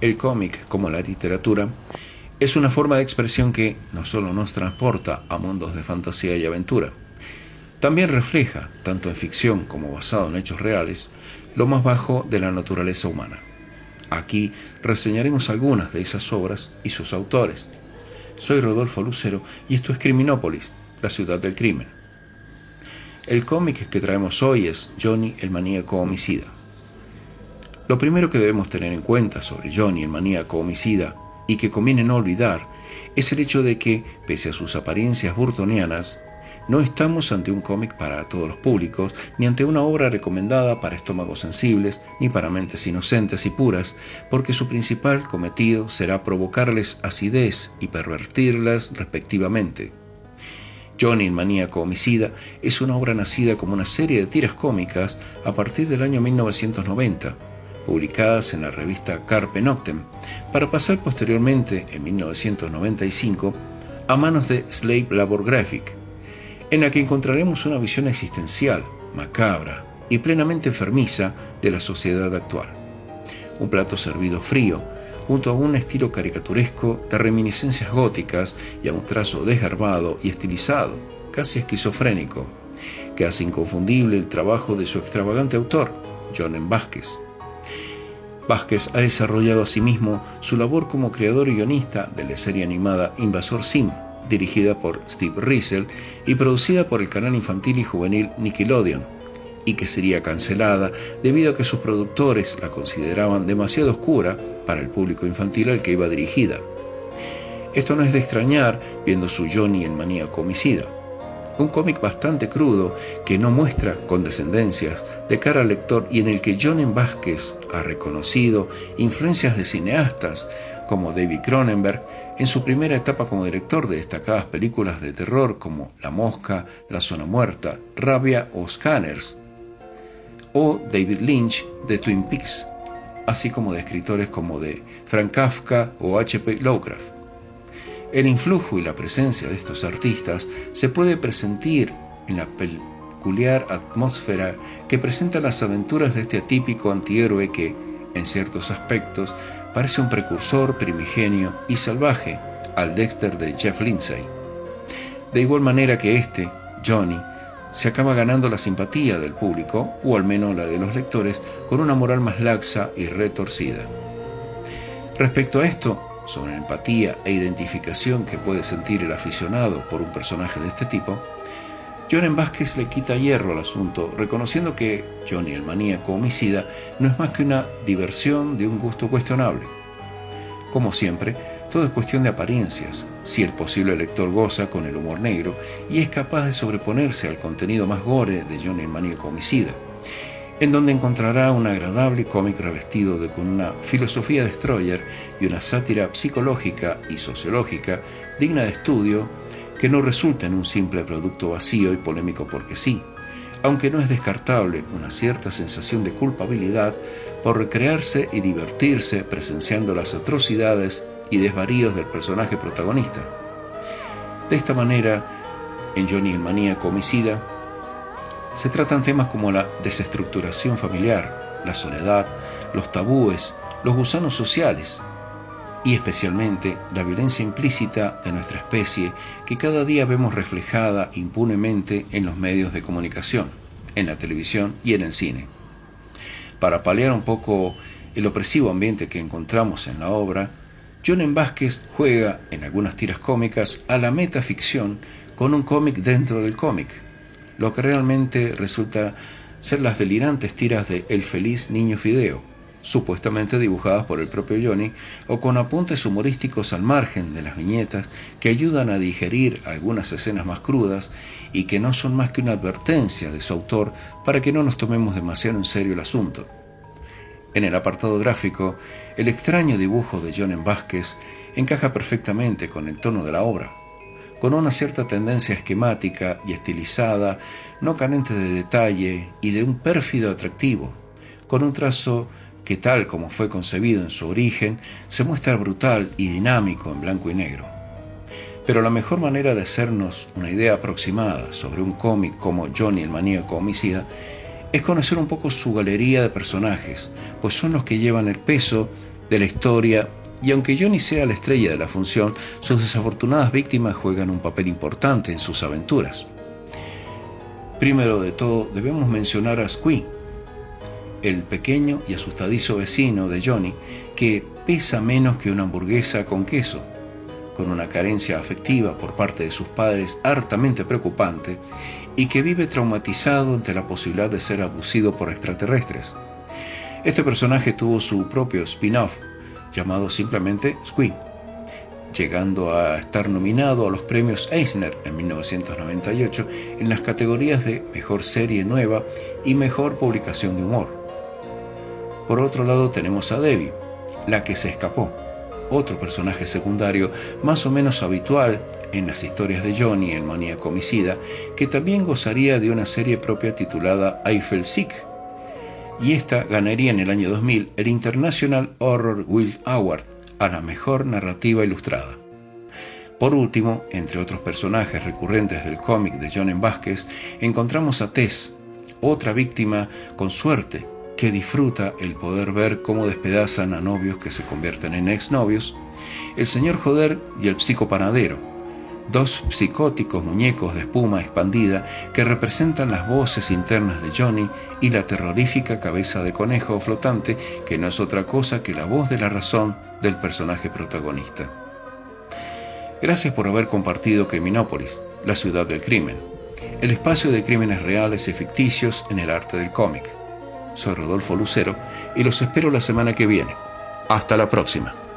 el cómic como la literatura es una forma de expresión que no solo nos transporta a mundos de fantasía y aventura, también refleja, tanto en ficción como basado en hechos reales, lo más bajo de la naturaleza humana. Aquí reseñaremos algunas de esas obras y sus autores. Soy Rodolfo Lucero y esto es Criminópolis, la ciudad del crimen. El cómic que traemos hoy es Johnny el maníaco homicida. Lo primero que debemos tener en cuenta sobre Johnny el maníaco homicida y que conviene no olvidar es el hecho de que, pese a sus apariencias burtonianas, no estamos ante un cómic para todos los públicos, ni ante una obra recomendada para estómagos sensibles, ni para mentes inocentes y puras, porque su principal cometido será provocarles acidez y pervertirlas respectivamente. Johnny el maníaco homicida es una obra nacida como una serie de tiras cómicas a partir del año 1990, publicadas en la revista Carpe Noctem, para pasar posteriormente, en 1995, a manos de Slave Labor Graphic, en la que encontraremos una visión existencial, macabra y plenamente enfermiza de la sociedad actual. Un plato servido frío, junto a un estilo caricaturesco de reminiscencias góticas y a un trazo desgarbado y estilizado, casi esquizofrénico, que hace inconfundible el trabajo de su extravagante autor, John M. Vázquez ha desarrollado asimismo su labor como creador y guionista de la serie animada Invasor Sim, dirigida por Steve Riesel y producida por el canal infantil y juvenil Nickelodeon, y que sería cancelada debido a que sus productores la consideraban demasiado oscura para el público infantil al que iba dirigida. Esto no es de extrañar viendo su Johnny en maníaco homicida, un cómic bastante crudo que no muestra condescendencias de cara al lector y en el que John Vázquez ha reconocido influencias de cineastas como David Cronenberg en su primera etapa como director de destacadas películas de terror como La Mosca, La Zona Muerta, Rabia o Scanners, o David Lynch de Twin Peaks, así como de escritores como de Frank Kafka o H.P. Lovecraft. El influjo y la presencia de estos artistas se puede presentir en la peculiar atmósfera que presenta las aventuras de este atípico antihéroe que, en ciertos aspectos, parece un precursor primigenio y salvaje al Dexter de Jeff Lindsay. De igual manera que este, Johnny, se acaba ganando la simpatía del público, o al menos la de los lectores, con una moral más laxa y retorcida. Respecto a esto, sobre la empatía e identificación que puede sentir el aficionado por un personaje de este tipo, John Vázquez le quita hierro al asunto, reconociendo que Johnny el maníaco homicida no es más que una diversión de un gusto cuestionable. Como siempre, todo es cuestión de apariencias, si el posible lector goza con el humor negro y es capaz de sobreponerse al contenido más gore de Johnny el maníaco homicida, en donde encontrará un agradable cómic revestido de con una filosofía destroyer y una sátira psicológica y sociológica digna de estudio que no resulta en un simple producto vacío y polémico porque sí, aunque no es descartable una cierta sensación de culpabilidad por recrearse y divertirse presenciando las atrocidades y desvaríos del personaje protagonista. De esta manera, en Johnny el maníaco homicida, se tratan temas como la desestructuración familiar, la soledad, los tabúes, los gusanos sociales, y especialmente la violencia implícita de nuestra especie que cada día vemos reflejada impunemente en los medios de comunicación, en la televisión y en el cine. Para paliar un poco el opresivo ambiente que encontramos en la obra, John Vázquez juega en algunas tiras cómicas a la metaficción con un cómic dentro del cómic, lo que realmente resulta ser las delirantes tiras de El feliz niño Fideo, supuestamente dibujadas por el propio Johnny, o con apuntes humorísticos al margen de las viñetas que ayudan a digerir algunas escenas más crudas y que no son más que una advertencia de su autor para que no nos tomemos demasiado en serio el asunto. En el apartado gráfico, el extraño dibujo de John Vázquez encaja perfectamente con el tono de la obra, con una cierta tendencia esquemática y estilizada, no carente de detalle y de un pérfido atractivo, con un trazo que tal como fue concebido en su origen, se muestra brutal y dinámico en blanco y negro. Pero la mejor manera de hacernos una idea aproximada sobre un cómic como Johnny el maníaco homicida es conocer un poco su galería de personajes, pues son los que llevan el peso de la historia y aunque Johnny sea la estrella de la función, sus desafortunadas víctimas juegan un papel importante en sus aventuras. Primero de todo, debemos mencionar a Squee, el pequeño y asustadizo vecino de Johnny, que pesa menos que una hamburguesa con queso, con una carencia afectiva por parte de sus padres hartamente preocupante y que vive traumatizado ante la posibilidad de ser abusado por extraterrestres. Este personaje tuvo su propio spin-off, llamado simplemente Squee, llegando a estar nominado a los premios Eisner en 1998 en las categorías de Mejor Serie Nueva y Mejor Publicación de Humor. Por otro lado tenemos a Debbie, la que se escapó, otro personaje secundario más o menos habitual en las historias de Johnny, el maníaco homicida, que también gozaría de una serie propia titulada Eiffel Sick, y esta ganaría en el año 2000 el International Horror Guild Award a la mejor narrativa ilustrada. Por último, entre otros personajes recurrentes del cómic de John M. Encontramos a Tess, otra víctima con suerte que disfruta el poder ver cómo despedazan a novios que se convierten en exnovios, el señor Joder y el psicopanadero, dos psicóticos muñecos de espuma expandida que representan las voces internas de Johnny y la terrorífica cabeza de conejo flotante que no es otra cosa que la voz de la razón del personaje protagonista. Gracias por haber compartido Criminópolis, la ciudad del crimen, el espacio de crímenes reales y ficticios en el arte del cómic. Soy Rodolfo Lucero y los espero la semana que viene. Hasta la próxima.